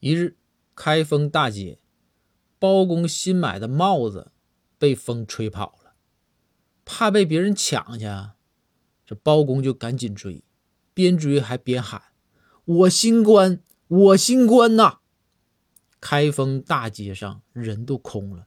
一日，开封大街，包公新买的帽子被风吹跑了，怕被别人抢去，这包公就赶紧追，边追还边喊：“我新官，我新官呐！”开封大街上人都空了，